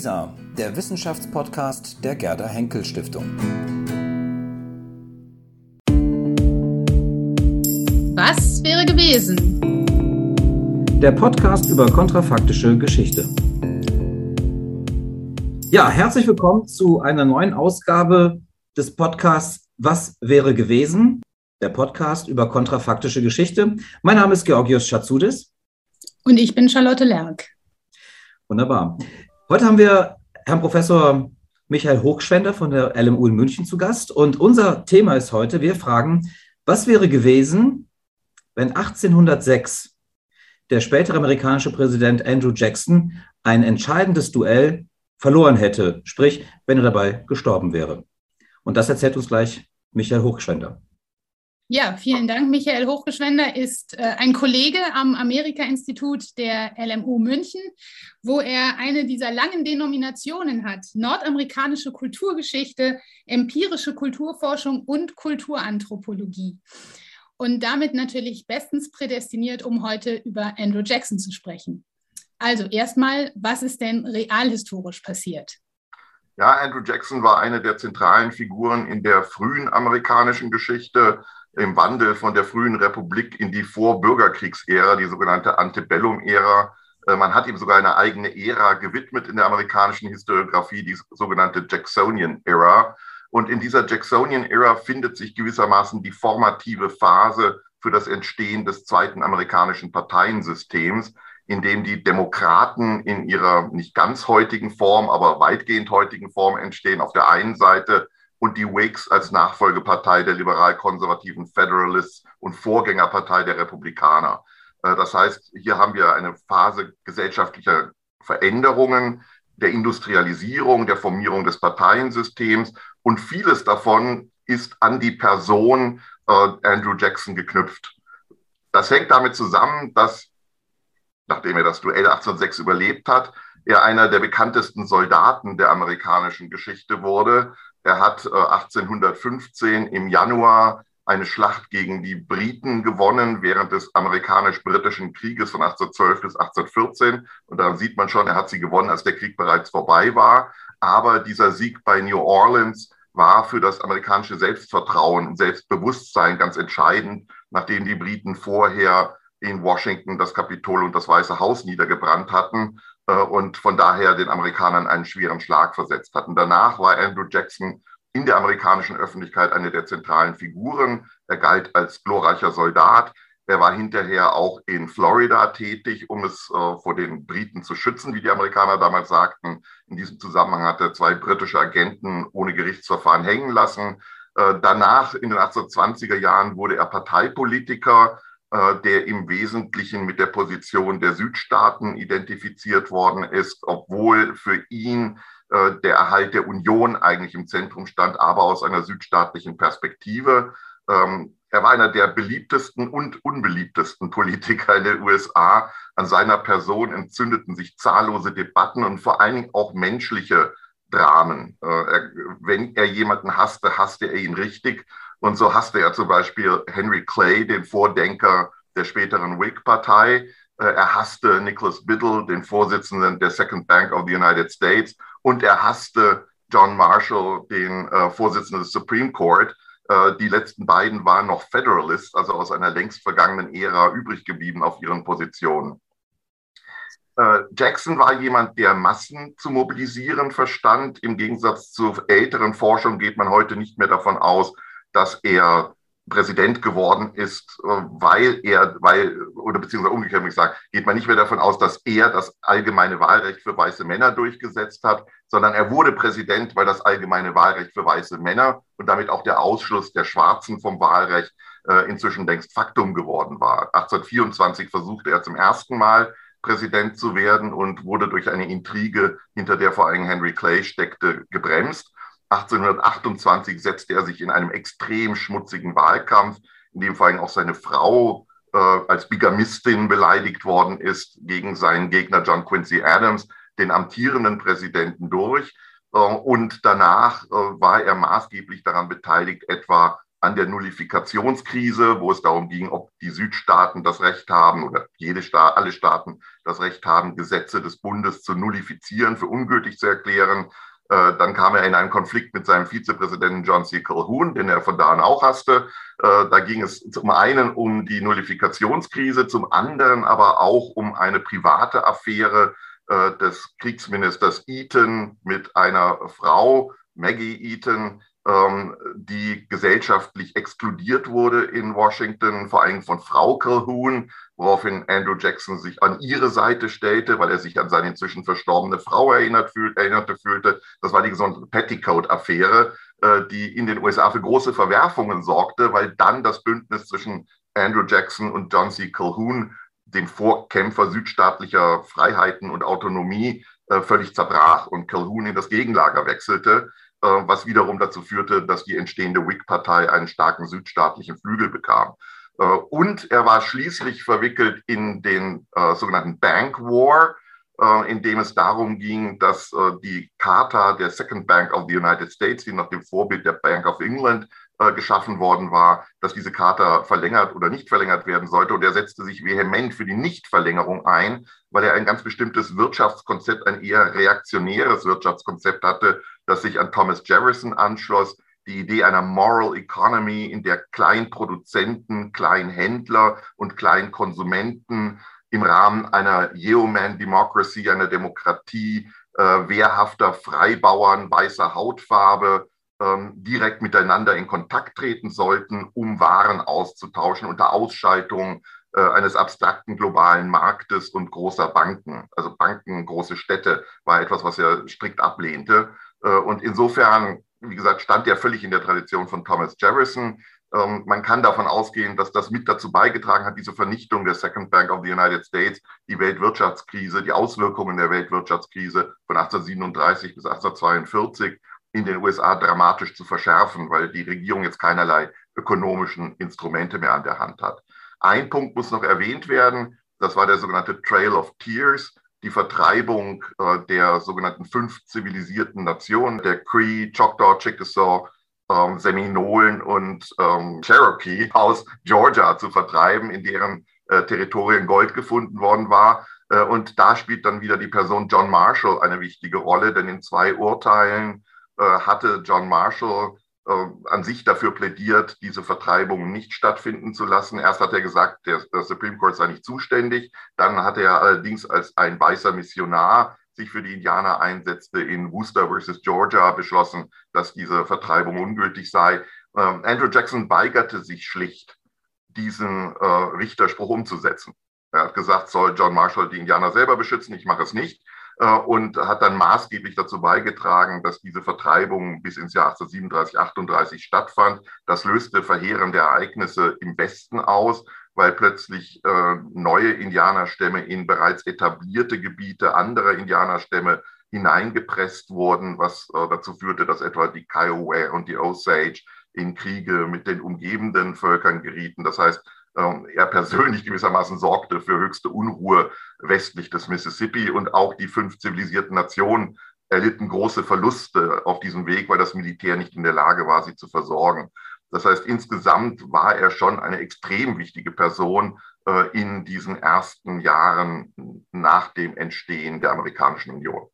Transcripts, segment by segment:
WISA, der Wissenschaftspodcast der Gerda Henkel Stiftung. Was wäre gewesen? Der Podcast über kontrafaktische Geschichte. Ja, herzlich willkommen zu einer neuen Ausgabe des Podcasts Was wäre gewesen? Der Podcast über kontrafaktische Geschichte. Mein Name ist Georgios Schatzudis. Und ich bin Charlotte Lerck. Wunderbar. Heute haben wir Herrn Professor Michael Hochschwender von der LMU in München zu Gast. Und unser Thema ist heute, wir fragen, was wäre gewesen, wenn 1806 der spätere amerikanische Präsident Andrew Jackson ein entscheidendes Duell verloren hätte, sprich, wenn er dabei gestorben wäre. Und das erzählt uns gleich Michael Hochschwender. Ja, vielen Dank. Michael Hochgeschwender ist äh, ein Kollege am Amerika-Institut der LMU München, wo er eine dieser langen Denominationen hat: nordamerikanische Kulturgeschichte, empirische Kulturforschung und Kulturanthropologie. Und damit natürlich bestens prädestiniert, um heute über Andrew Jackson zu sprechen. Also erstmal, was ist denn realhistorisch passiert? Ja, Andrew Jackson war eine der zentralen Figuren in der frühen amerikanischen Geschichte im Wandel von der frühen Republik in die Vorbürgerkriegsära, die sogenannte Antebellum-Ära. Äh, man hat ihm sogar eine eigene Ära gewidmet in der amerikanischen Historiografie, die sogenannte Jacksonian-Ära. Und in dieser Jacksonian-Ära findet sich gewissermaßen die formative Phase für das Entstehen des zweiten amerikanischen Parteiensystems, in dem die Demokraten in ihrer nicht ganz heutigen Form, aber weitgehend heutigen Form entstehen. Auf der einen Seite und die Whigs als Nachfolgepartei der liberal-konservativen Federalists und Vorgängerpartei der Republikaner. Äh, das heißt, hier haben wir eine Phase gesellschaftlicher Veränderungen, der Industrialisierung, der Formierung des Parteiensystems und vieles davon ist an die Person äh, Andrew Jackson geknüpft. Das hängt damit zusammen, dass, nachdem er das Duell 1806 überlebt hat, er einer der bekanntesten Soldaten der amerikanischen Geschichte wurde, er hat 1815 äh, im Januar eine Schlacht gegen die Briten gewonnen während des amerikanisch-britischen Krieges von 1812 bis 1814. Und daran sieht man schon, er hat sie gewonnen, als der Krieg bereits vorbei war. Aber dieser Sieg bei New Orleans war für das amerikanische Selbstvertrauen und Selbstbewusstsein ganz entscheidend, nachdem die Briten vorher in Washington das Kapitol und das Weiße Haus niedergebrannt hatten und von daher den Amerikanern einen schweren Schlag versetzt hatten. Danach war Andrew Jackson in der amerikanischen Öffentlichkeit eine der zentralen Figuren. Er galt als glorreicher Soldat. Er war hinterher auch in Florida tätig, um es äh, vor den Briten zu schützen, wie die Amerikaner damals sagten. In diesem Zusammenhang hat er zwei britische Agenten ohne Gerichtsverfahren hängen lassen. Äh, danach, in den 1820er Jahren, wurde er Parteipolitiker äh, der im Wesentlichen mit der Position der Südstaaten identifiziert worden ist, obwohl für ihn äh, der Erhalt der Union eigentlich im Zentrum stand, aber aus einer südstaatlichen Perspektive. Ähm, er war einer der beliebtesten und unbeliebtesten Politiker in den USA. An seiner Person entzündeten sich zahllose Debatten und vor allen Dingen auch menschliche Dramen. Äh, wenn er jemanden hasste, hasste er ihn richtig. Und so hasste er zum Beispiel Henry Clay, den Vordenker der späteren Whig-Partei. Äh, er hasste Nicholas Biddle, den Vorsitzenden der Second Bank of the United States. Und er hasste John Marshall, den äh, Vorsitzenden des Supreme Court. Äh, die letzten beiden waren noch Federalists, also aus einer längst vergangenen Ära übrig geblieben auf ihren Positionen. Äh, Jackson war jemand, der Massen zu mobilisieren verstand. Im Gegensatz zur älteren Forschung geht man heute nicht mehr davon aus, dass er Präsident geworden ist, äh, weil er, weil, oder beziehungsweise umgekehrt muss ich sagen, geht man nicht mehr davon aus, dass er das allgemeine Wahlrecht für weiße Männer durchgesetzt hat, sondern er wurde Präsident, weil das allgemeine Wahlrecht für weiße Männer und damit auch der Ausschluss der Schwarzen vom Wahlrecht äh, inzwischen längst Faktum geworden war. 1824 versuchte er zum ersten Mal Präsident zu werden und wurde durch eine Intrige, hinter der vor allem Henry Clay steckte, gebremst. 1828 setzte er sich in einem extrem schmutzigen Wahlkampf, in dem vor allem auch seine Frau äh, als Bigamistin beleidigt worden ist, gegen seinen Gegner John Quincy Adams, den amtierenden Präsidenten durch. Äh, und danach äh, war er maßgeblich daran beteiligt, etwa an der Nullifikationskrise, wo es darum ging, ob die Südstaaten das Recht haben oder jede Staat, alle Staaten das Recht haben, Gesetze des Bundes zu nullifizieren, für ungültig zu erklären. Äh, dann kam er in einen Konflikt mit seinem Vizepräsidenten John C. Calhoun, den er von da an auch hasste. Äh, da ging es zum einen um die Nullifikationskrise, zum anderen aber auch um eine private Affäre äh, des Kriegsministers Eaton mit einer Frau, Maggie Eaton, die gesellschaftlich exkludiert wurde in Washington, vor allem von Frau Calhoun, woraufhin Andrew Jackson sich an ihre Seite stellte, weil er sich an seine inzwischen verstorbene Frau erinnert fühl, erinnerte fühlte. Das war die gesamte Petticoat-Affäre, äh, die in den USA für große Verwerfungen sorgte, weil dann das Bündnis zwischen Andrew Jackson und John C. Calhoun, dem Vorkämpfer südstaatlicher Freiheiten und Autonomie, äh, völlig zerbrach und Calhoun in das Gegenlager wechselte. Äh, was wiederum dazu führte, dass die entstehende Whig-Partei einen starken südstaatlichen Flügel bekam. Äh, und er war schließlich verwickelt in den äh, sogenannten Bank War, in dem es darum ging, dass die Charta der Second Bank of the United States, die nach dem Vorbild der Bank of England geschaffen worden war, dass diese Charta verlängert oder nicht verlängert werden sollte. Und er setzte sich vehement für die Nichtverlängerung ein, weil er ein ganz bestimmtes Wirtschaftskonzept, ein eher reaktionäres Wirtschaftskonzept hatte, das sich an Thomas Jefferson anschloss, die Idee einer Moral Economy, in der Kleinproduzenten, Kleinhändler und Kleinkonsumenten im Rahmen einer Yeoman Democracy, einer Demokratie äh, wehrhafter Freibauern weißer Hautfarbe direkt miteinander in Kontakt treten sollten, um Waren auszutauschen unter Ausschaltung äh, eines abstrakten globalen Marktes und großer Banken. Also Banken, große Städte war etwas, was er strikt ablehnte. Äh, und insofern, wie gesagt, stand er völlig in der Tradition von Thomas Jefferson. Ähm, man kann davon ausgehen, dass das mit dazu beigetragen hat, diese Vernichtung der Second Bank of the United States, die Weltwirtschaftskrise, die Auswirkungen der Weltwirtschaftskrise von 1837 bis 1842 in den USA dramatisch zu verschärfen, weil die Regierung jetzt keinerlei ökonomischen Instrumente mehr an der Hand hat. Ein Punkt muss noch erwähnt werden, das war der sogenannte Trail of Tears die Vertreibung äh, der sogenannten fünf zivilisierten Nationen, der Cree, Choctaw, Chickasaw, ähm, Seminolen und ähm, Cherokee aus Georgia zu vertreiben, in deren äh, Territorien Gold gefunden worden war. Äh, und da spielt dann wieder die Person John Marshall eine wichtige Rolle, denn in zwei Urteilen hatte John Marshall äh, an sich dafür plädiert, diese Vertreibung nicht stattfinden zu lassen. Erst hat er gesagt, der, der Supreme Court sei nicht zuständig. Dann hat er allerdings als ein weißer Missionar sich für die Indianer einsetzte, in Worcester versus Georgia beschlossen, dass diese Vertreibung ungültig sei. Ähm, Andrew Jackson weigerte sich schlicht, diesen äh, Richterspruch umzusetzen. Er hat gesagt, soll John Marshall die Indianer selber beschützen, ich mache es nicht. Äh, und hat dann maßgeblich dazu beigetragen, dass diese Vertreibung bis ins Jahr 1837, 38 stattfand. Das löste verheerende Ereignisse im Westen aus, weil plötzlich äh, neue Indianerstämme in bereits etablierte Gebiete anderer Indianerstämme hineingepresst wurden, was äh, dazu führte, dass etwa die Kiowa und die Osage in Kriege mit den umgebenden Völkern gerieten. Das heißt, er persönlich gewissermaßen sorgte für höchste Unruhe westlich des Mississippi und auch die fünf zivilisierten Nationen erlitten große Verluste auf diesem Weg, weil das Militär nicht in der Lage war, sie zu versorgen. Das heißt, insgesamt war er schon eine extrem wichtige Person äh, in diesen ersten Jahren nach dem Entstehen der Amerikanischen Union.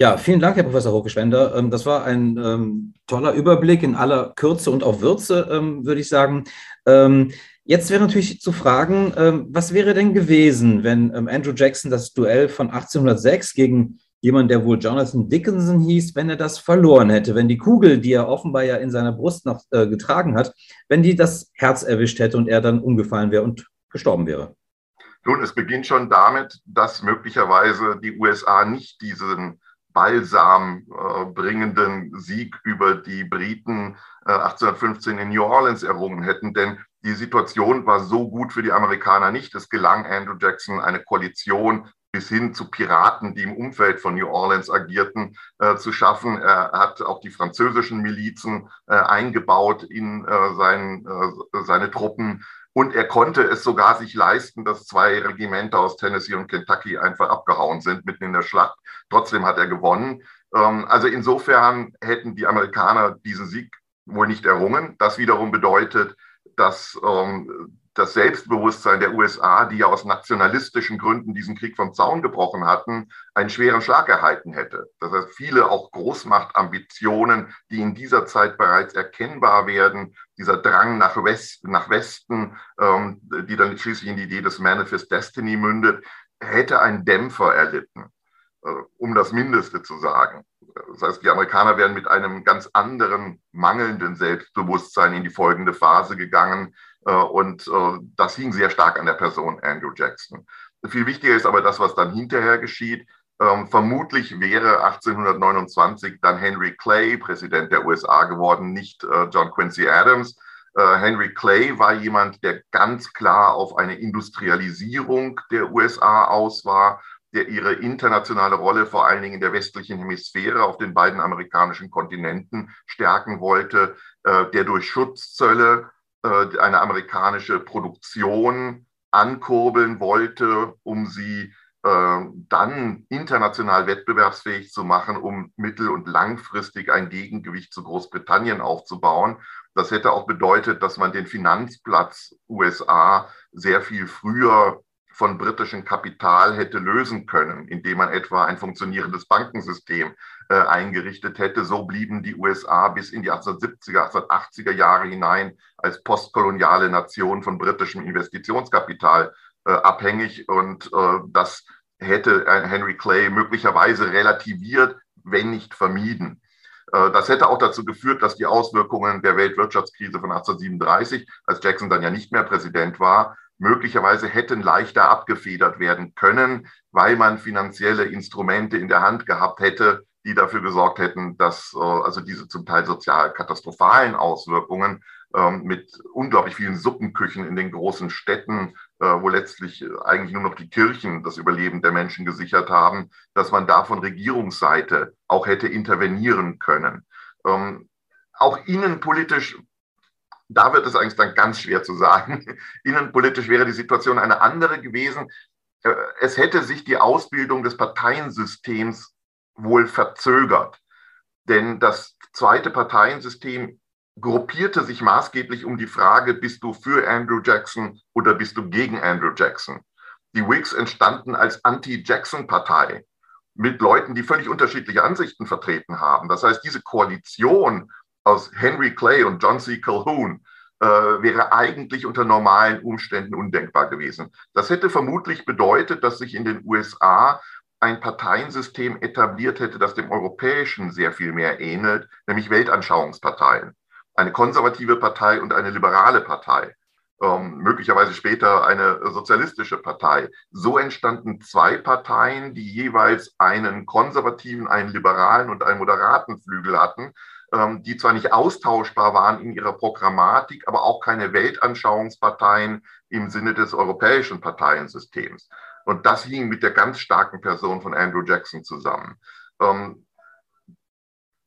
Ja, vielen Dank, Herr Professor Hochgeschwender. Ähm, das war ein ähm, toller Überblick in aller Kürze und auch Würze, ähm, würde ich sagen. Ähm, jetzt wäre natürlich zu fragen, ähm, was wäre denn gewesen, wenn ähm, Andrew Jackson das Duell von 1806 gegen jemanden, der wohl Jonathan Dickinson hieß, wenn er das verloren hätte, wenn die Kugel, die er offenbar ja in seiner Brust noch äh, getragen hat, wenn die das Herz erwischt hätte und er dann umgefallen wäre und gestorben wäre? Nun, es beginnt schon damit, dass möglicherweise die USA nicht diesen Balsam äh, bringenden Sieg über die Briten äh, 1815 in New Orleans errungen hätten. Denn die Situation war so gut für die Amerikaner nicht. Es gelang Andrew Jackson eine Koalition bis hin zu Piraten, die im Umfeld von New Orleans agierten, äh, zu schaffen. Er hat auch die französischen Milizen äh, eingebaut in äh, sein, äh, seine Truppen. Und er konnte es sogar sich leisten, dass zwei Regimenter aus Tennessee und Kentucky einfach abgehauen sind mitten in der Schlacht. Trotzdem hat er gewonnen. Ähm, also insofern hätten die Amerikaner diesen Sieg wohl nicht errungen. Das wiederum bedeutet, dass ähm, das Selbstbewusstsein der USA, die ja aus nationalistischen Gründen diesen Krieg vom Zaun gebrochen hatten, einen schweren Schlag erhalten hätte. Das heißt, viele auch Großmachtambitionen, die in dieser Zeit bereits erkennbar werden, dieser Drang nach, West, nach Westen, ähm, die dann schließlich in die Idee des Manifest Destiny mündet, hätte einen Dämpfer erlitten, äh, um das Mindeste zu sagen. Das heißt, die Amerikaner wären mit einem ganz anderen mangelnden Selbstbewusstsein in die folgende Phase gegangen, äh, und äh, das hing sehr stark an der Person Andrew Jackson. Viel wichtiger ist aber das, was dann hinterher geschieht. Ähm, vermutlich wäre 1829 dann Henry Clay Präsident der USA geworden, nicht äh, John Quincy Adams. Henry Clay war jemand, der ganz klar auf eine Industrialisierung der USA aus war, der ihre internationale Rolle vor allen Dingen in der westlichen Hemisphäre auf den beiden amerikanischen Kontinenten stärken wollte, der durch Schutzzölle äh, eine amerikanische Produktion ankurbeln wollte, um sie äh, dann international wettbewerbsfähig zu machen, um mittel- und langfristig ein Gegengewicht zu Großbritannien aufzubauen. Das hätte auch bedeutet, dass man den Finanzplatz USA sehr viel früher von britischem Kapital hätte lösen können, indem man etwa ein funktionierendes Bankensystem äh, eingerichtet hätte. So blieben die USA bis in die 1870er, 1880er Jahre hinein als postkoloniale Nation von britischem Investitionskapital äh, abhängig. Und äh, das hätte Henry Clay möglicherweise relativiert, wenn nicht vermieden. Äh, das hätte auch dazu geführt, dass die Auswirkungen der Weltwirtschaftskrise von 1837, als Jackson dann ja nicht mehr Präsident war, möglicherweise hätten leichter abgefedert werden können, weil man finanzielle Instrumente in der Hand gehabt hätte, die dafür gesorgt hätten, dass äh, also diese zum Teil sozial katastrophalen Auswirkungen ähm, mit unglaublich vielen Suppenküchen in den großen Städten, äh, wo letztlich eigentlich nur noch die Kirchen das Überleben der Menschen gesichert haben, dass man da von Regierungsseite auch hätte intervenieren können. Ähm, auch innenpolitisch da wird es eigentlich dann ganz schwer zu sagen. Innenpolitisch wäre die Situation eine andere gewesen. Äh, es hätte sich die Ausbildung des Parteiensystems wohl verzögert. Denn das zweite Parteiensystem gruppierte sich maßgeblich um die Frage, bist du für Andrew Jackson oder bist du gegen Andrew Jackson? Die Whigs entstanden als Anti-Jackson-Partei mit Leuten, die völlig unterschiedliche Ansichten vertreten haben. Das heißt, diese Koalition aus Henry Clay und John C. Calhoun äh, wäre eigentlich unter normalen Umständen undenkbar gewesen. Das hätte vermutlich bedeutet, dass sich in den USA ein Parteiensystem etabliert hätte, das dem europäischen sehr viel mehr ähnelt, nämlich Weltanschauungsparteien. Eine konservative Partei und eine liberale Partei. Ähm, möglicherweise später eine sozialistische Partei. So entstanden zwei Parteien, die jeweils einen konservativen, einen liberalen und einen moderaten Flügel hatten, die zwar nicht austauschbar waren in ihrer Programmatik, aber auch keine Weltanschauungsparteien im Sinne des europäischen Parteiensystems. Und das hing mit der ganz starken Person von Andrew Jackson zusammen. Ähm,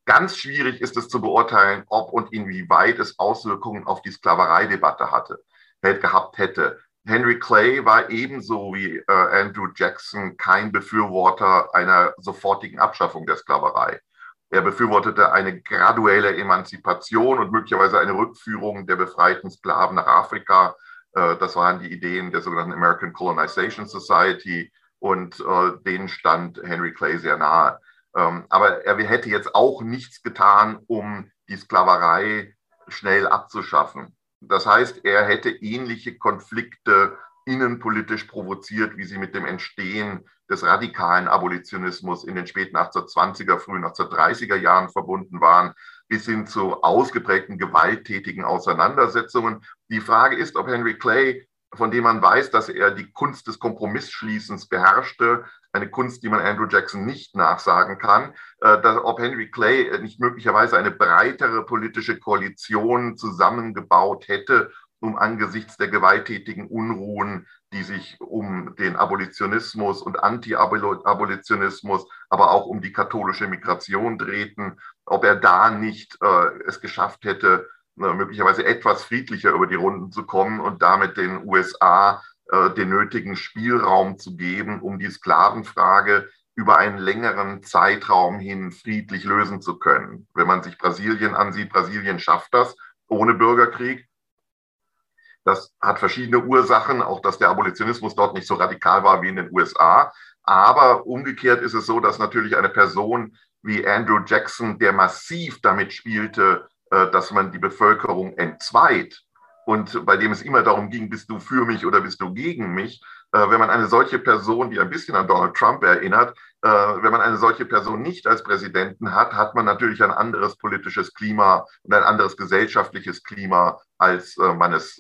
ganz schwierig ist es zu beurteilen, ob und inwieweit es Auswirkungen auf die Sklavereidebatte hatte, gehabt hätte. Henry Clay war ebenso wie äh, Andrew Jackson kein Befürworter einer sofortigen Abschaffung der Sklaverei. Er befürwortete eine graduelle Emanzipation und möglicherweise eine Rückführung der befreiten Sklaven nach Afrika. Äh, das waren die Ideen der sogenannten American Colonization Society und äh, denen stand Henry Clay sehr nahe. Ähm, aber er hätte jetzt auch nichts getan, um die Sklaverei schnell abzuschaffen. Das heißt, er hätte ähnliche Konflikte innenpolitisch provoziert, wie sie mit dem Entstehen des radikalen Abolitionismus in den späten 1820er, frühen 1830er Jahren verbunden waren, bis hin zu ausgeprägten gewalttätigen Auseinandersetzungen. Die Frage ist, ob Henry Clay, von dem man weiß, dass er die Kunst des Kompromissschließens beherrschte, eine Kunst, die man Andrew Jackson nicht nachsagen kann, äh, dass, ob Henry Clay nicht möglicherweise eine breitere politische Koalition zusammengebaut hätte, um angesichts der gewalttätigen Unruhen, die sich um den Abolitionismus und Anti-Abolitionismus, aber auch um die katholische Migration drehten, ob er da nicht äh, es geschafft hätte, äh, möglicherweise etwas friedlicher über die Runden zu kommen und damit den USA äh, den nötigen Spielraum zu geben, um die Sklavenfrage über einen längeren Zeitraum hin friedlich lösen zu können. Wenn man sich Brasilien ansieht, Brasilien schafft das ohne Bürgerkrieg. Das hat verschiedene Ursachen, auch dass der Abolitionismus dort nicht so radikal war wie in den USA. Aber umgekehrt ist es so, dass natürlich eine Person wie Andrew Jackson, der massiv damit spielte, äh, dass man die Bevölkerung entzweit und bei dem es immer darum ging, bist du für mich oder bist du gegen mich, äh, wenn man eine solche Person, die ein bisschen an Donald Trump erinnert, äh, wenn man eine solche Person nicht als Präsidenten hat, hat man natürlich ein anderes politisches Klima und ein anderes gesellschaftliches Klima, als äh, man es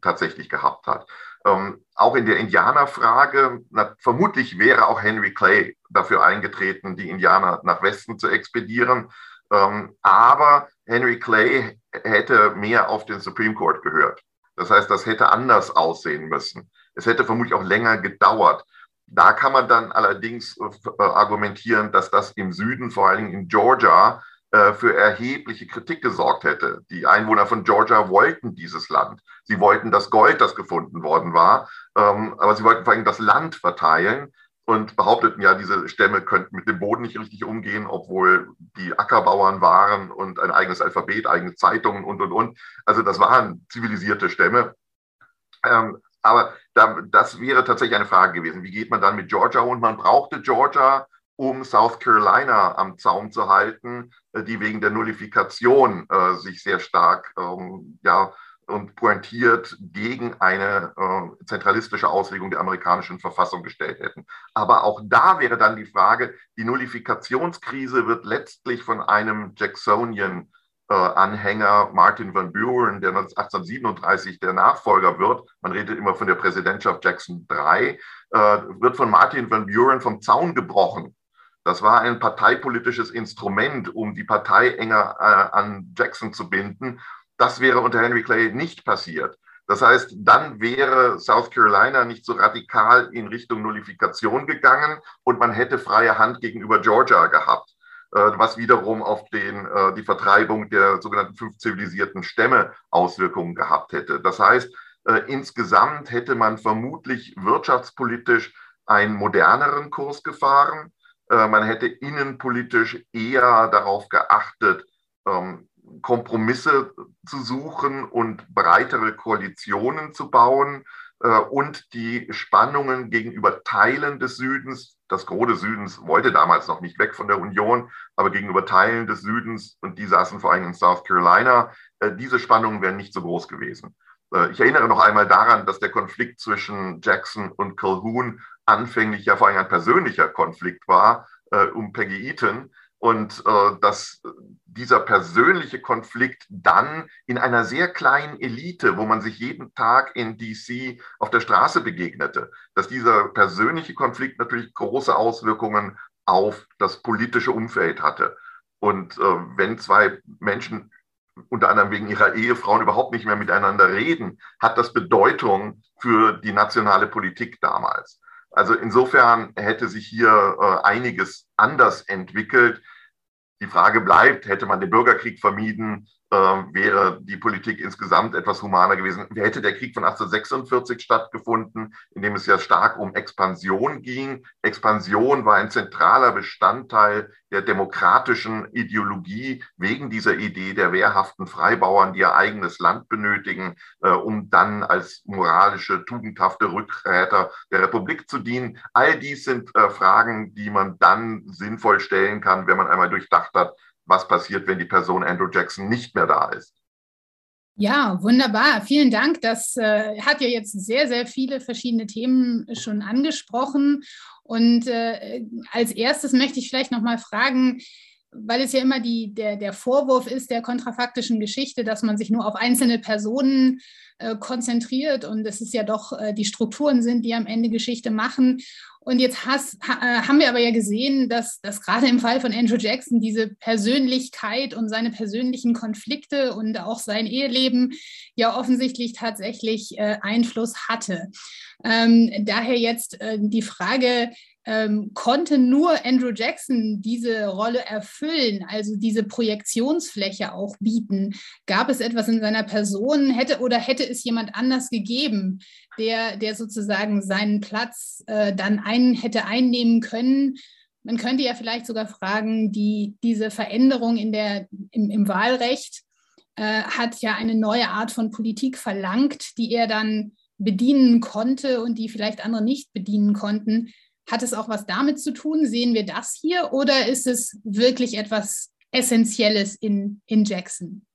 tatsächlich gehabt hat. Ähm, auch in der Indianerfrage, vermutlich wäre auch Henry Clay dafür eingetreten, die Indianer nach Westen zu expedieren. Ähm, aber Henry Clay hätte mehr auf den Supreme Court gehört. Das heißt, das hätte anders aussehen müssen. Es hätte vermutlich auch länger gedauert. Da kann man dann allerdings äh, argumentieren, dass das im Süden, vor allem in Georgia, äh, für erhebliche Kritik gesorgt hätte. Die Einwohner von Georgia wollten dieses Land. Sie wollten das Gold, das gefunden worden war, ähm, aber sie wollten vor allem das Land verteilen und behaupteten ja, diese Stämme könnten mit dem Boden nicht richtig umgehen, obwohl die Ackerbauern waren und ein eigenes Alphabet, eigene Zeitungen und, und, und. Also das waren zivilisierte Stämme. Aber da, das wäre tatsächlich eine Frage gewesen. Wie geht man dann mit Georgia? Und man brauchte Georgia, um South Carolina am Zaum zu halten, äh, die wegen der Nullifikation äh, sich sehr stark ähm, ja, und pointiert gegen eine äh, zentralistische Auslegung der amerikanischen Verfassung gestellt hätten. Aber auch da wäre dann die Frage, die Nullifikationskrise wird letztlich von einem Jacksonian Anhänger Martin Van Buren, der 1837 der Nachfolger wird, man redet immer von der Präsidentschaft Jackson III, äh, wird von Martin Van Buren vom Zaun gebrochen. Das war ein parteipolitisches Instrument, um die Partei enger äh, an Jackson zu binden. Das wäre unter Henry Clay nicht passiert. Das heißt, dann wäre South Carolina nicht so radikal in Richtung Nullifikation gegangen und man hätte freie Hand gegenüber Georgia gehabt. Äh, was wiederum auf den, äh, die Vertreibung der sogenannten fünf zivilisierten Stämme Auswirkungen gehabt hätte. Das heißt, äh, insgesamt hätte man vermutlich wirtschaftspolitisch einen moderneren Kurs gefahren. Man hätte innenpolitisch eher darauf geachtet, ähm, Kompromisse zu suchen und breitere Koalitionen zu bauen und die Spannungen gegenüber Teilen des Südens das Gros Südens wollte damals noch nicht weg von der Union, aber gegenüber Teilen des Südens, und die saßen vor allem in South Carolina, äh, diese Spannungen wären nicht so groß gewesen. Äh, ich erinnere noch einmal daran, dass der Konflikt zwischen Jackson und Calhoun anfänglich ja vor allem ein persönlicher Konflikt war äh, um Peggy Eaton und äh, dass dieser persönliche Konflikt dann in einer sehr kleinen Elite, wo man sich jeden Tag in DC auf der Straße begegnete, dass dieser persönliche Konflikt natürlich große Auswirkungen auf das politische Umfeld hatte. Und äh, wenn zwei Menschen unter anderem wegen ihrer Ehefrauen überhaupt nicht mehr miteinander reden, hat das Bedeutung für die nationale Politik damals. Also insofern hätte sich hier äh, einiges anders entwickelt. Die Frage bleibt, hätte man den Bürgerkrieg vermieden, äh, wäre die Politik insgesamt etwas humaner gewesen. Hätte der Krieg von 1846 stattgefunden, in dem es ja stark um Expansion ging. Expansion war ein zentraler Bestandteil der demokratischen Ideologie wegen dieser Idee der wehrhaften Freibauern, die ihr eigenes Land benötigen, äh, um dann als moralische, tugendhafte Rückräter der Republik zu dienen. All dies sind äh, Fragen, die man dann sinnvoll stellen kann, wenn man einmal durchdacht hat, was passiert, wenn die Person Andrew Jackson nicht mehr da ist. Ja, wunderbar. Vielen Dank. Das äh, hat ja jetzt sehr, sehr viele verschiedene Themen schon angesprochen. Und äh, als erstes möchte ich vielleicht noch mal fragen, weil es ja immer die, der, der Vorwurf ist der kontrafaktischen Geschichte, dass man sich nur auf einzelne Personen äh, konzentriert und es ist ja doch äh, die Strukturen sind, die am Ende Geschichte machen. Und jetzt has, ha, äh, haben wir aber ja gesehen, dass, dass gerade im Fall von Andrew Jackson diese Persönlichkeit und seine persönlichen Konflikte und auch sein Eheleben ja offensichtlich tatsächlich äh, Einfluss hatte. Ähm, daher jetzt äh, die Frage, ähm, konnte nur Andrew Jackson diese Rolle erfüllen, also diese Projektionsfläche auch bieten? Gab es etwas in seiner Person, hätte oder hätte es jemand anders gegeben, der, der sozusagen seinen Platz äh, dann ein, hätte einnehmen können? man könnte ja vielleicht sogar fragen, die, diese Veränderung in der, im, im Wahlrecht äh, hat ja eine neue Art von Politik verlangt, die er dann bedienen konnte und die vielleicht andere nicht bedienen konnten. Hat es auch was damit zu tun? Sehen wir das hier oder ist es wirklich etwas Essentielles in, in Jackson?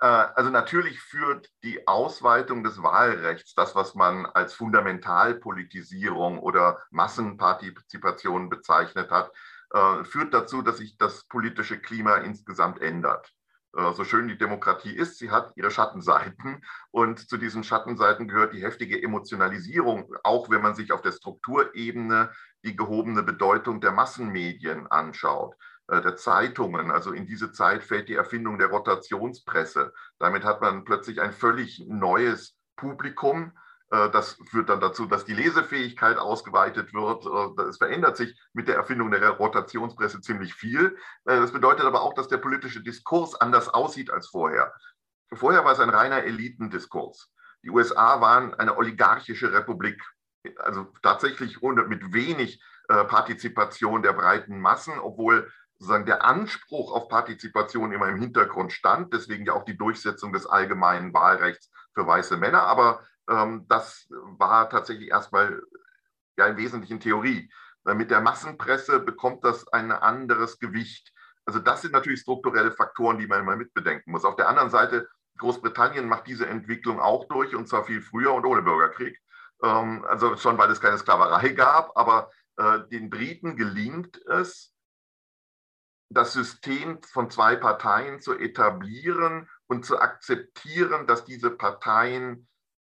Äh, also natürlich führt die Ausweitung des Wahlrechts, das, was man als Fundamentalpolitisierung oder Massenpartizipation bezeichnet hat, äh, führt dazu, dass sich das politische Klima insgesamt ändert. Äh, so schön die Demokratie ist, sie hat ihre Schattenseiten. Und zu diesen Schattenseiten gehört die heftige Emotionalisierung, auch wenn man sich auf der Strukturebene die gehobene Bedeutung der Massenmedien anschaut, äh, der Zeitungen. Also in diese Zeit fällt die Erfindung der Rotationspresse. Damit hat man plötzlich ein völlig neues Publikum, das führt dann dazu, dass die Lesefähigkeit ausgeweitet wird. Äh, es verändert sich mit der Erfindung der Rotationspresse ziemlich viel. Äh, das bedeutet aber auch, dass der politische Diskurs anders aussieht als vorher. Vorher war es ein reiner Elitendiskurs. Die USA waren eine oligarchische Republik, also tatsächlich mit wenig Partizipation der breiten Massen, obwohl sozusagen der Anspruch auf Partizipation immer im Hintergrund stand, deswegen ja auch die Durchsetzung des allgemeinen Wahlrechts für weiße Männer. Aber das war tatsächlich erstmal ja im Wesentlichen Theorie. Mit der Massenpresse bekommt das ein anderes Gewicht. Also das sind natürlich strukturelle Faktoren, die man immer mitbedenken muss. Auf der anderen Seite, Großbritannien macht diese Entwicklung auch durch und zwar viel früher und ohne Bürgerkrieg. Ähm, also schon, weil es keine Sklaverei gab, aber äh, den Briten gelingt es, das System von zwei Parteien zu etablieren und zu akzeptieren, dass diese Parteien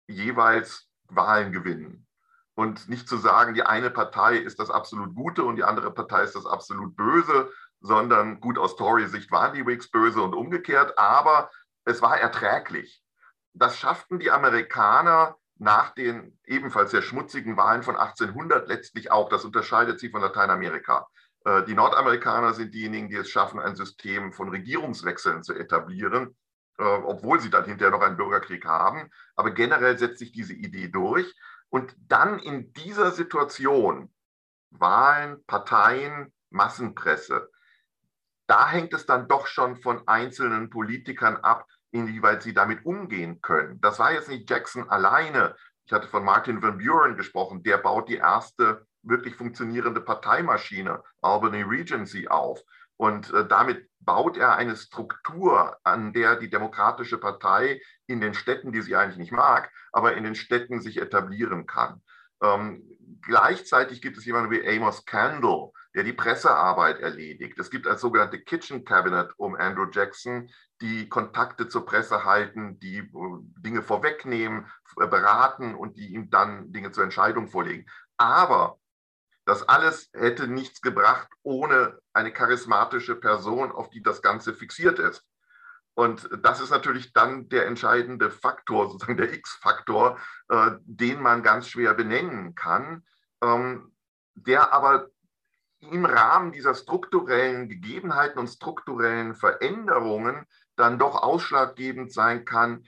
jeweils Wahlen gewinnen. Und nicht zu sagen, die eine Partei ist das absolut Gute und die andere Partei ist das absolut Böse, sondern gut aus Tory-Sicht waren die Whigs böse und umgekehrt, aber es war erträglich. Das schafften die Amerikaner nach den ebenfalls sehr schmutzigen Wahlen von 1800 letztlich auch. Das unterscheidet sie von Lateinamerika. Äh, die Nordamerikaner sind diejenigen, die es schaffen, ein System von Regierungswechseln zu etablieren. Äh, obwohl sie dann hinterher noch einen Bürgerkrieg haben. Aber generell setzt sich diese Idee durch. Und dann in dieser Situation, Wahlen, Parteien, Massenpresse, da hängt es dann doch schon von einzelnen Politikern ab, inwieweit sie damit umgehen können. Das war jetzt nicht Jackson alleine. Ich hatte von Martin Van Buren gesprochen, der baut die erste wirklich funktionierende Parteimaschine, Albany Regency, auf. Und äh, damit baut er eine Struktur, an der die Demokratische Partei in den Städten, die sie eigentlich nicht mag, aber in den Städten sich etablieren kann. Ähm, gleichzeitig gibt es jemanden wie Amos Candle, der die Pressearbeit erledigt. Es gibt als sogenannte Kitchen Cabinet um Andrew Jackson, die Kontakte zur Presse halten, die äh, Dinge vorwegnehmen, beraten und die ihm dann Dinge zur Entscheidung vorlegen. Aber das alles hätte nichts gebracht ohne eine charismatische Person, auf die das Ganze fixiert ist. Und das ist natürlich dann der entscheidende Faktor, sozusagen der X-Faktor, äh, den man ganz schwer benennen kann, ähm, der aber im Rahmen dieser strukturellen Gegebenheiten und strukturellen Veränderungen dann doch ausschlaggebend sein kann,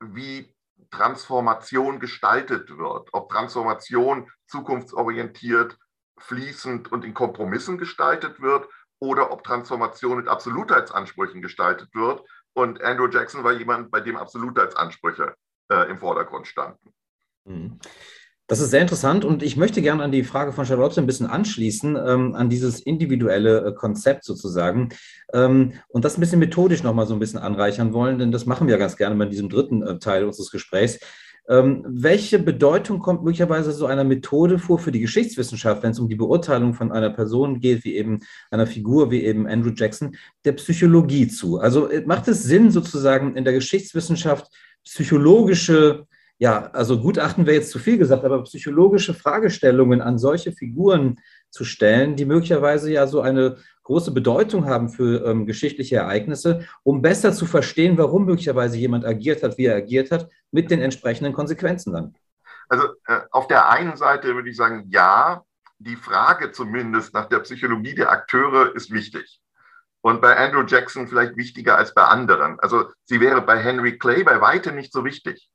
wie Transformation gestaltet wird. Ob Transformation zukunftsorientiert fließend und in Kompromissen gestaltet wird oder ob Transformation mit Absolutheitsansprüchen gestaltet wird. Und Andrew Jackson war jemand, bei dem Absolutheitsansprüche äh, im Vordergrund standen. Mhm. Das ist sehr interessant und ich möchte gerne an die Frage von Charlotte ein bisschen anschließen, ähm, an dieses individuelle äh, Konzept sozusagen ähm, und das ein bisschen methodisch nochmal so ein bisschen anreichern wollen, denn das machen wir ganz gerne bei diesem dritten äh, Teil unseres Gesprächs. Ähm, welche Bedeutung kommt möglicherweise so einer Methode vor für die Geschichtswissenschaft, wenn es um die Beurteilung von einer Person geht, wie eben einer Figur, wie eben Andrew Jackson, der Psychologie zu? Also äh, macht es Sinn, sozusagen in der Geschichtswissenschaft psychologische, ja, also Gutachten wäre jetzt zu viel gesagt, aber psychologische Fragestellungen an solche Figuren zu stellen, die möglicherweise ja so eine große Bedeutung haben für ähm, geschichtliche Ereignisse, um besser zu verstehen, warum möglicherweise jemand agiert hat, wie er agiert hat, mit den entsprechenden Konsequenzen dann. Also äh, auf der einen Seite würde ich sagen, ja, die Frage zumindest nach der Psychologie der Akteure ist wichtig. Und bei Andrew Jackson vielleicht wichtiger als bei anderen. Also sie wäre bei Henry Clay bei weitem nicht so wichtig.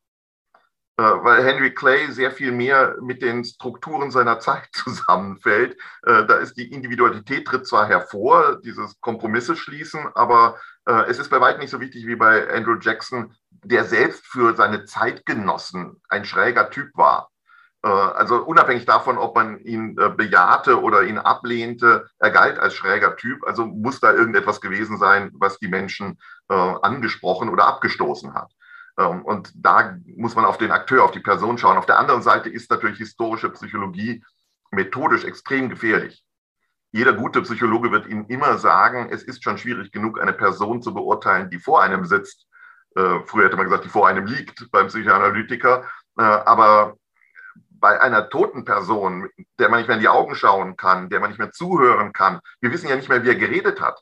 Äh, weil Henry Clay sehr viel mehr mit den Strukturen seiner Zeit zusammenfällt. Äh, da ist die Individualität tritt zwar hervor, dieses Kompromisse schließen, aber äh, es ist bei weitem nicht so wichtig wie bei Andrew Jackson, der selbst für seine Zeitgenossen ein schräger Typ war. Also unabhängig davon, ob man ihn bejahte oder ihn ablehnte, er galt als schräger Typ. Also muss da irgendetwas gewesen sein, was die Menschen angesprochen oder abgestoßen hat. Ähm, und da muss man auf den Akteur, auf die Person schauen. Auf der anderen Seite ist natürlich historische Psychologie methodisch extrem gefährlich. Jeder gute Psychologe wird Ihnen immer sagen, es ist schon schwierig genug, eine Person zu beurteilen, die vor einem sitzt. Äh, früher hätte man gesagt, die vor einem liegt beim Psychoanalytiker. Äh, aber bei einer toten Person, der man nicht mehr in die Augen schauen kann, der man nicht mehr zuhören kann, wir wissen ja nicht mehr, wie er geredet hat.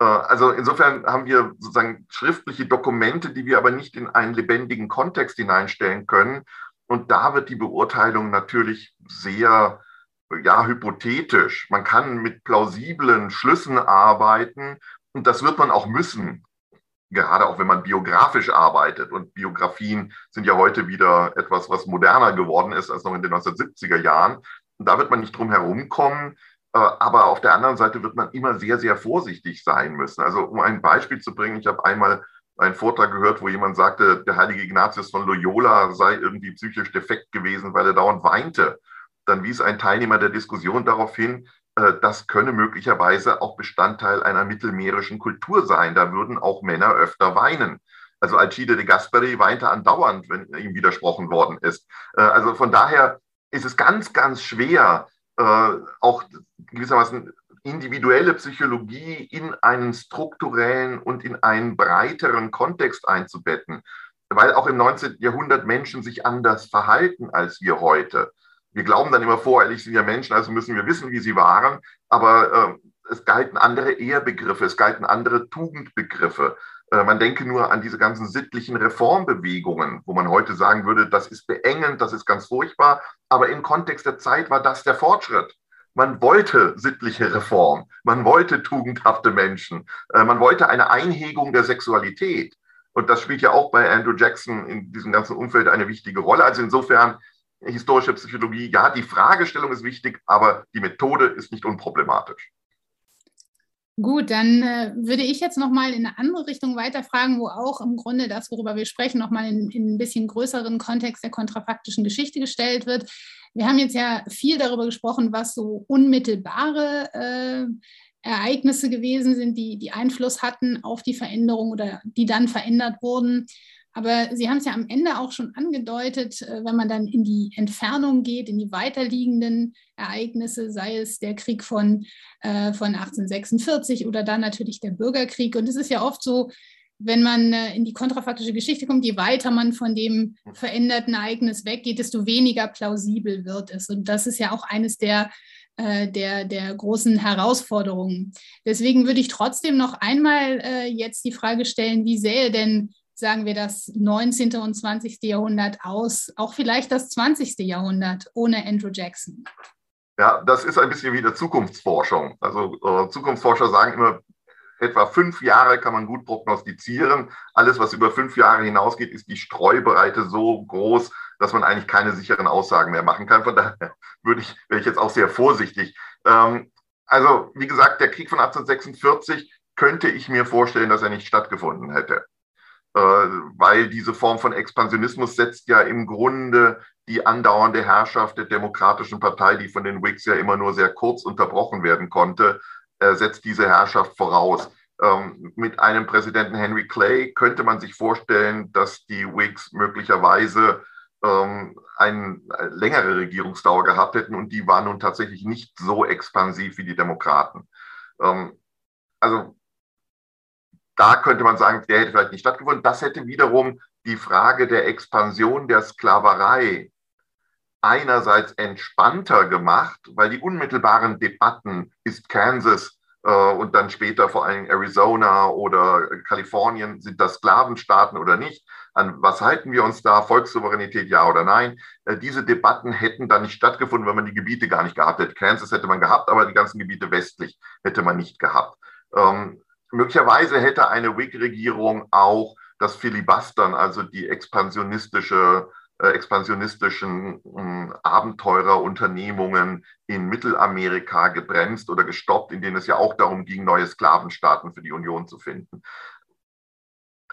Äh, also insofern haben wir sozusagen schriftliche Dokumente, die wir aber nicht in einen lebendigen Kontext hineinstellen können. Und da wird die Beurteilung natürlich sehr ja, hypothetisch. Man kann mit plausiblen Schlüssen arbeiten und das wird man auch müssen, gerade auch wenn man biografisch arbeitet. Und Biografien sind ja heute wieder etwas, was moderner geworden ist als noch in den 1970er Jahren. Und da wird man nicht drum herum kommen, äh, aber auf der anderen Seite wird man immer sehr, sehr vorsichtig sein müssen. Also um ein Beispiel zu bringen, ich habe einmal einen Vortrag gehört, wo jemand sagte, der heilige Ignatius von Loyola sei irgendwie psychisch defekt gewesen, weil er dauernd weinte. Dann wies ein Teilnehmer der Diskussion darauf hin, äh, das könne möglicherweise auch Bestandteil einer mittelmeerischen Kultur sein. Da würden auch Männer öfter weinen. Also Alcide de Gasperi weinte andauernd, wenn ihm widersprochen worden ist. Äh, also von daher ist es ganz, ganz schwer, äh, auch gewissermaßen individuelle Psychologie in einen strukturellen und in einen breiteren Kontext einzubetten, weil auch im 19. Jahrhundert Menschen sich anders verhalten als wir heute. Wir glauben dann immer, voreilig sind ja Menschen, also müssen wir wissen, wie sie waren, aber äh, es galten andere Ehrbegriffe, es galten andere Tugendbegriffe. Äh, man denke nur an diese ganzen sittlichen Reformbewegungen, wo man heute sagen würde, das ist beengend, das ist ganz furchtbar. Aber im Kontext der Zeit war das der Fortschritt. Man wollte sittliche Reform, man wollte tugendhafte Menschen, äh, man wollte eine Einhegung der Sexualität. Und das spielt ja auch bei Andrew Jackson in diesem ganzen Umfeld eine wichtige Rolle. Also insofern historische Psychologie, ja, die Fragestellung ist wichtig, aber die Methode ist nicht unproblematisch. Gut, dann äh, würde ich jetzt nochmal in eine andere Richtung weiterfragen, wo auch im Grunde das, worüber wir sprechen, nochmal in, in ein bisschen größeren Kontext der kontrafaktischen Geschichte gestellt wird. Wir haben jetzt ja viel darüber gesprochen, was so unmittelbare äh, Ereignisse gewesen sind, die, die Einfluss hatten auf die Veränderung oder die dann verändert wurden. Aber Sie haben es ja am Ende auch schon angedeutet, äh, wenn man dann in die Entfernung geht, in die weiterliegenden Ereignisse, sei es der Krieg von, äh, von 1846 oder dann natürlich der Bürgerkrieg. Und es ist ja oft so, wenn man äh, in die kontrafaktische Geschichte kommt, je weiter man von dem veränderten Ereignis weggeht, desto weniger plausibel wird es. Und das ist ja auch eines der der, der großen Herausforderungen. Deswegen würde ich trotzdem noch einmal äh, jetzt die Frage stellen, wie sähe denn sagen wir, das 19. und 20. Jahrhundert aus, auch vielleicht das 20. Jahrhundert ohne Andrew Jackson? Ja, das ist ein bisschen wie der Zukunftsforschung. Also äh, Zukunftsforscher sagen immer, etwa fünf Jahre kann man gut prognostizieren. Alles, was über fünf Jahre hinausgeht, ist die Streubreite so groß, dass man eigentlich keine sicheren Aussagen mehr machen kann. Von daher würde ich, wäre ich jetzt auch sehr vorsichtig. Ähm, also, wie gesagt, der Krieg von 1846 könnte ich mir vorstellen, dass er nicht stattgefunden hätte. Äh, weil diese Form von Expansionismus setzt ja im Grunde die andauernde Herrschaft der Demokratischen Partei, die von den Whigs ja immer nur sehr kurz unterbrochen werden konnte, äh, setzt diese Herrschaft voraus. Ähm, mit einem Präsidenten Henry Clay könnte man sich vorstellen, dass die Whigs möglicherweise ähm, eine längere Regierungsdauer gehabt hätten und die war nun tatsächlich nicht so expansiv wie die Demokraten. Ähm, also da könnte man sagen, der hätte vielleicht nicht stattgefunden. Das hätte wiederum die Frage der Expansion der Sklaverei einerseits entspannter gemacht, weil die unmittelbaren Debatten, ist Kansas äh, und dann später vor allem Arizona oder Kalifornien, sind das Sklavenstaaten oder nicht? An was halten wir uns da? Volkssouveränität, ja oder nein? Äh, diese Debatten hätten dann nicht stattgefunden, wenn man die Gebiete gar nicht gehabt hätte. Kansas hätte man gehabt, aber die ganzen Gebiete westlich hätte man nicht gehabt. Ähm, möglicherweise hätte eine Whig-Regierung auch das Filibustern, also die expansionistische äh, expansionistischen äh, Abenteurerunternehmungen in Mittelamerika gebremst oder gestoppt, in denen es ja auch darum ging, neue Sklavenstaaten für die Union zu finden.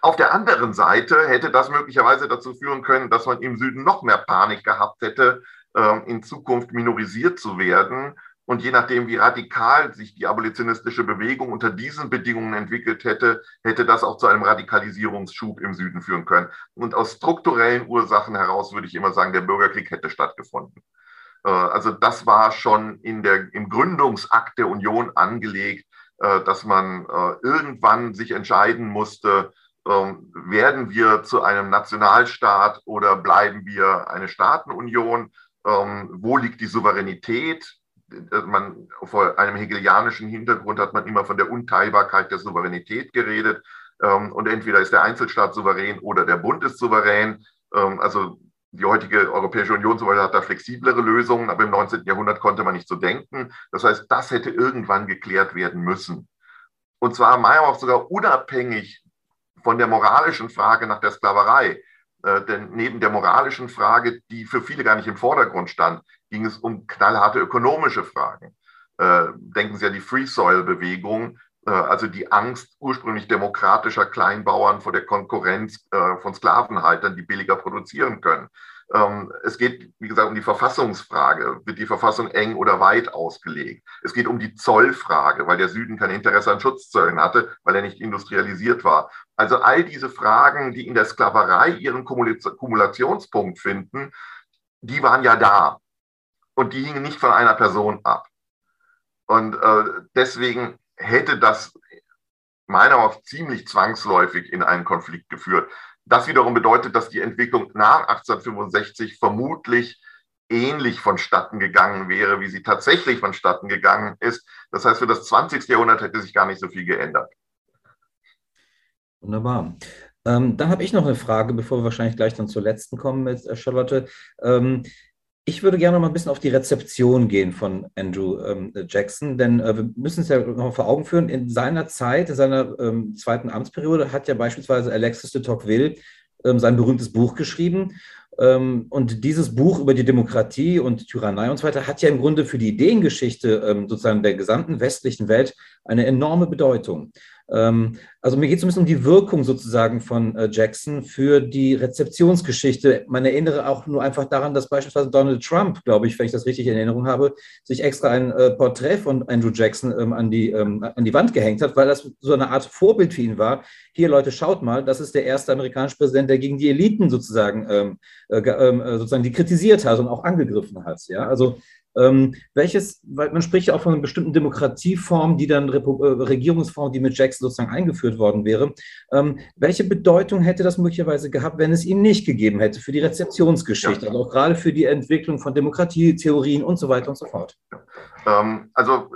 Auf der anderen Seite hätte das möglicherweise dazu führen können, dass man im Süden noch mehr Panik gehabt hätte, äh, in Zukunft minorisiert zu werden und je nachdem, wie radikal sich die abolitionistische Bewegung unter diesen Bedingungen entwickelt hätte, hätte das auch zu einem Radikalisierungsschub im Süden führen können. Und aus strukturellen Ursachen heraus würde ich immer sagen, der Bürgerkrieg hätte stattgefunden. Äh, also das war schon in der, im Gründungsakt der Union angelegt, äh, dass man äh, irgendwann sich entscheiden musste, ähm, werden wir zu einem Nationalstaat oder bleiben wir eine Staatenunion? Ähm, wo liegt die Souveränität? Man, vor einem hegelianischen Hintergrund hat man immer von der Unteilbarkeit der Souveränität geredet. Ähm, und entweder ist der Einzelstaat souverän oder der Bund ist souverän. Ähm, also die heutige Europäische Union zum Beispiel hat da flexiblere Lösungen, aber im 19. Jahrhundert konnte man nicht so denken. Das heißt, das hätte irgendwann geklärt werden müssen. Und zwar meiner nach sogar unabhängig von der moralischen Frage nach der Sklaverei. Äh, denn neben der moralischen Frage, die für viele gar nicht im Vordergrund stand, ging es um knallharte ökonomische Fragen. Äh, denken Sie an die Free Soil-Bewegung, äh, also die Angst ursprünglich demokratischer Kleinbauern vor der Konkurrenz von Sklavenhaltern, die billiger produzieren können. Ähm, es geht, wie gesagt, um die Verfassungsfrage. Wird die Verfassung eng oder weit ausgelegt? Es geht um die Zollfrage, weil der Süden kein Interesse an Schutzzöllen hatte, weil er nicht industrialisiert war. Also all diese Fragen, die in der Sklaverei ihren Kumulationspunkt finden, die waren ja da. Und die hingen nicht von einer Person ab. Und äh, deswegen hätte das meiner Meinung nach ziemlich zwangsläufig in einen Konflikt geführt. Das wiederum bedeutet, dass die Entwicklung nach 1865 vermutlich ähnlich vonstatten gegangen wäre, wie sie tatsächlich vonstatten gegangen ist. Das heißt, für das 20. Jahrhundert hätte sich gar nicht so viel geändert. Wunderbar. Ähm, dann habe ich noch eine Frage, bevor wir wahrscheinlich gleich dann zur letzten kommen mit äh, Charlotte. Ähm, ich würde gerne noch mal ein bisschen auf die Rezeption gehen von Andrew ähm, Jackson, denn äh, wir müssen es ja noch vor Augen führen. In seiner Zeit, in seiner ähm, zweiten Amtsperiode, hat ja beispielsweise Alexis de Tocqueville ähm, sein berühmtes Buch geschrieben. Ähm, und dieses Buch über die Demokratie und Tyrannei und so weiter hat ja im Grunde für die Ideengeschichte ähm, sozusagen der gesamten westlichen Welt eine enorme Bedeutung. Ähm, also mir geht es ein bisschen um die Wirkung sozusagen von äh, Jackson für die Rezeptionsgeschichte. Man erinnere auch nur einfach daran, dass beispielsweise Donald Trump, glaube ich, wenn ich das richtig in Erinnerung habe, sich extra ein äh, Porträt von Andrew Jackson ähm, an, die, ähm, an die Wand gehängt hat, weil das so eine Art Vorbild für ihn war. Hier, Leute, schaut mal, das ist der erste amerikanische Präsident, der gegen die Eliten sozusagen, äh, sozusagen die kritisiert hat und auch angegriffen hat. Ja, also ähm, welches, weil man spricht ja auch von einer bestimmten Demokratieform, die dann Repu äh, Regierungsform, die mit Jackson sozusagen eingeführt worden wäre. Ähm, welche Bedeutung hätte das möglicherweise gehabt, wenn es ihn nicht gegeben hätte für die Rezeptionsgeschichte, ja. also auch gerade für die Entwicklung von Demokratietheorien und so weiter und so fort? Ähm, also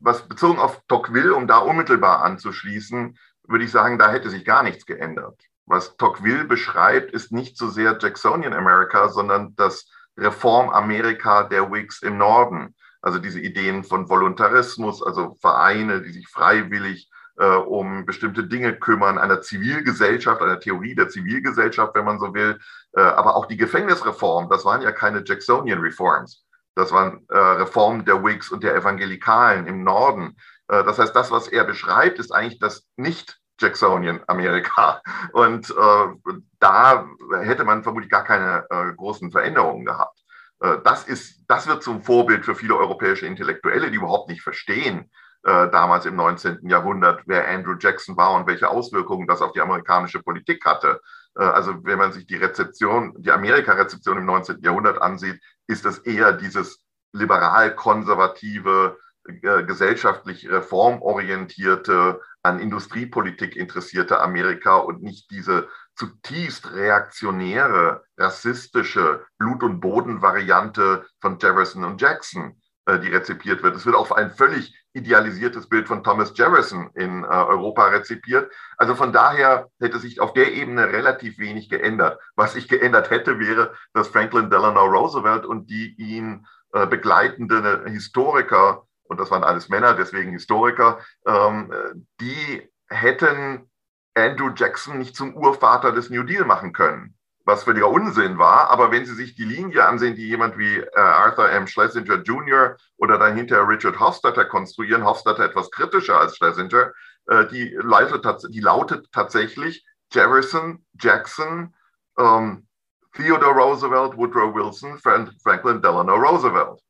was bezogen auf Tocqueville, um da unmittelbar anzuschließen, würde ich sagen, da hätte sich gar nichts geändert. Was Tocqueville beschreibt, ist nicht so sehr Jacksonian America, sondern das Reformamerika der Whigs im Norden. Also diese Ideen von Voluntarismus, also Vereine, die sich freiwillig äh, um bestimmte Dinge kümmern, einer Zivilgesellschaft, einer Theorie der Zivilgesellschaft, wenn man so will. Äh, aber auch die Gefängnisreform, das waren ja keine Jacksonian Reforms. Das waren äh, Reformen der Whigs und der Evangelikalen im Norden. Äh, das heißt, das, was er beschreibt, ist eigentlich das nicht Jacksonian Amerika. Und äh, da hätte man vermutlich gar keine äh, großen Veränderungen gehabt. Äh, das, ist, das wird zum Vorbild für viele europäische Intellektuelle, die überhaupt nicht verstehen, äh, damals im 19. Jahrhundert, wer Andrew Jackson war und welche Auswirkungen das auf die amerikanische Politik hatte. Äh, also wenn man sich die Rezeption, die Amerika-Rezeption im 19. Jahrhundert ansieht, ist das eher dieses liberal-konservative, äh, gesellschaftlich reformorientierte, an Industriepolitik interessierte Amerika und nicht diese zutiefst reaktionäre, rassistische Blut- und Boden-Variante von Jefferson und Jackson, äh, die rezipiert wird. Es wird auch ein völlig idealisiertes Bild von Thomas Jefferson in äh, Europa rezipiert. Also von daher hätte sich auf der Ebene relativ wenig geändert. Was sich geändert hätte, wäre, dass Franklin Delano Roosevelt und die ihn äh, begleitende Historiker und das waren alles Männer, deswegen Historiker, ähm, die hätten Andrew Jackson nicht zum Urvater des New Deal machen können. was völliger Unsinn war. Aber wenn Sie sich die Linie ansehen, die jemand wie äh, Arthur M. Schlesinger Jr. oder dann hinterher Richard Hofstadter konstruieren, Hofstadter etwas kritischer als Schlesinger, äh, die, lautet, die lautet tatsächlich Jefferson, Jackson, ähm, Theodore Roosevelt, Woodrow Wilson, Franklin Delano Roosevelt.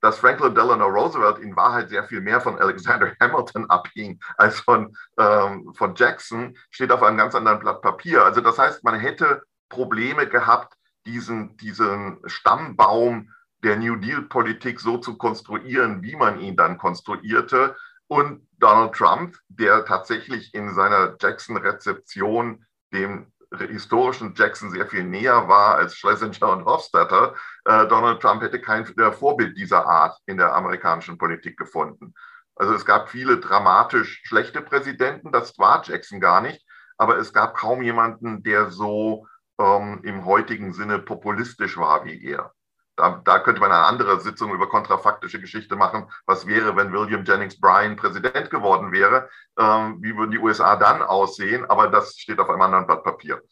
Dass Franklin Delano Roosevelt in Wahrheit sehr viel mehr von Alexander Hamilton abhing als von, ähm, von Jackson, steht auf einem ganz anderen Blatt Papier. Also das heißt, man hätte Probleme gehabt, diesen, diesen Stammbaum der New Deal-Politik so zu konstruieren, wie man ihn dann konstruierte. Und Donald Trump, der tatsächlich in seiner Jackson-Rezeption dem historischen Jackson sehr viel näher war als Schlesinger und Hofstadter, äh, Donald Trump hätte kein äh, Vorbild dieser Art in der amerikanischen Politik gefunden. Also es gab viele dramatisch schlechte Präsidenten, das war Jackson gar nicht, aber es gab kaum jemanden, der so ähm, im heutigen Sinne populistisch war wie er. Da, da, könnte man eine andere Sitzung über kontrafaktische Geschichte machen. Was wäre, wenn William Jennings Bryan Präsident geworden wäre? Ähm, wie würden die USA dann aussehen? Aber das steht auf einem anderen Blatt Papier.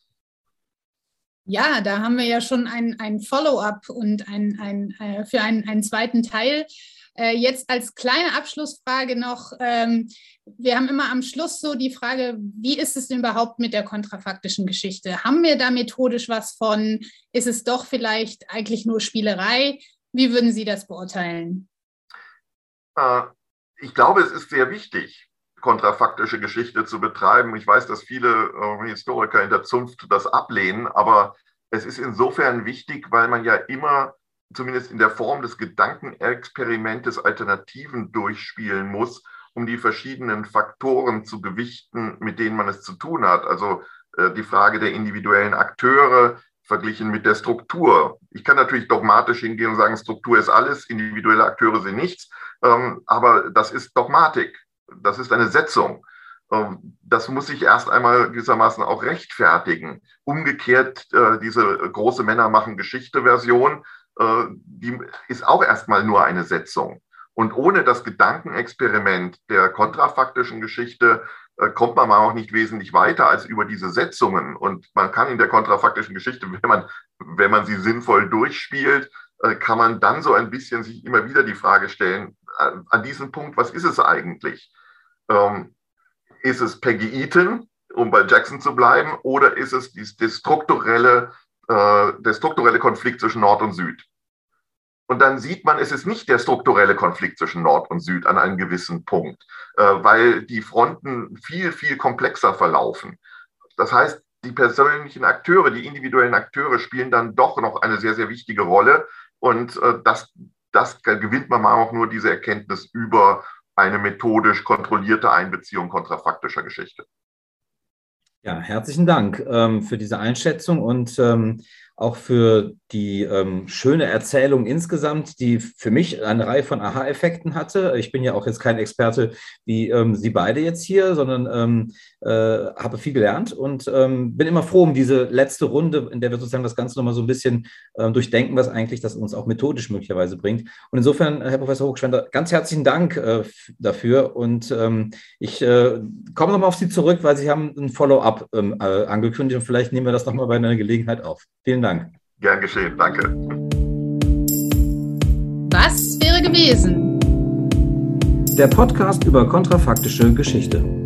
Ja, da haben wir ja schon ein, ein Follow-up und ein, ein, äh, für einen, einen zweiten Teil. Äh, jetzt als kleine Abschlussfrage noch, ähm, wir haben immer am Schluss so die Frage, wie ist es denn überhaupt mit der kontrafaktischen Geschichte? Haben wir da methodisch was von? Ist es doch vielleicht eigentlich nur Spielerei? Wie würden Sie das beurteilen? Äh, ich glaube, es ist sehr wichtig, kontrafaktische Geschichte zu betreiben. Ich weiß, dass viele äh, Historiker in der Zunft das ablehnen, aber es ist insofern wichtig, weil man ja immer zumindest in der Form des Gedankenexperimentes Alternativen durchspielen muss, um die verschiedenen Faktoren zu gewichten, mit denen man es zu tun hat. Also äh, die Frage der individuellen Akteure verglichen mit der Struktur. Ich kann natürlich dogmatisch hingehen und sagen, Struktur ist alles, individuelle Akteure sind nichts, ähm, aber das ist Dogmatik, das ist eine Setzung. Ähm, das muss sich erst einmal gewissermaßen auch rechtfertigen. Umgekehrt, äh, diese große Männer machen Geschichte-Version, äh, die ist auch erstmal nur eine Setzung. Und ohne das Gedankenexperiment der kontrafaktischen Geschichte äh, kommt man auch nicht wesentlich weiter als über diese Setzungen. Und man kann in der kontrafaktischen Geschichte, wenn man, wenn man sie sinnvoll durchspielt, äh, kann man dann so ein bisschen sich immer wieder die Frage stellen, an diesem Punkt, was ist es eigentlich? Ähm, ist es Peggy Eaton, um bei Jackson zu bleiben, oder ist es die, die strukturelle äh, der strukturelle Konflikt zwischen Nord und Süd. Und dann sieht man, es ist nicht der strukturelle Konflikt zwischen Nord und Süd an einem gewissen Punkt, äh, weil die Fronten viel, viel komplexer verlaufen. Das heißt, die persönlichen Akteure, die individuellen Akteure spielen dann doch noch eine sehr, sehr wichtige Rolle. Und äh, das, das gewinnt man auch nur diese Erkenntnis über eine methodisch kontrollierte Einbeziehung kontrafaktischer Geschichte. Ja, herzlichen Dank ähm, für diese Einschätzung und ähm, auch für die ähm, schöne Erzählung insgesamt, die für mich eine Reihe von Aha-Effekten hatte. Ich bin ja auch jetzt kein Experte wie ähm, Sie beide jetzt hier, sondern ähm, äh, habe viel gelernt und ähm, bin immer froh um diese letzte Runde, in der wir sozusagen das Ganze nochmal so ein bisschen äh, durchdenken, was eigentlich das uns auch methodisch möglicherweise bringt. Und insofern, Herr Professor Hochschwender, ganz herzlichen Dank äh, dafür und ähm, ich äh, komme nochmal auf Sie zurück, weil Sie haben ein Follow-up ähm, äh, angekündigt und vielleicht nehmen wir das nochmal bei einer Gelegenheit auf. Vielen Dank. Gern geschehen, danke. Was wäre gewesen? Der Podcast über kontrafaktische Geschichte.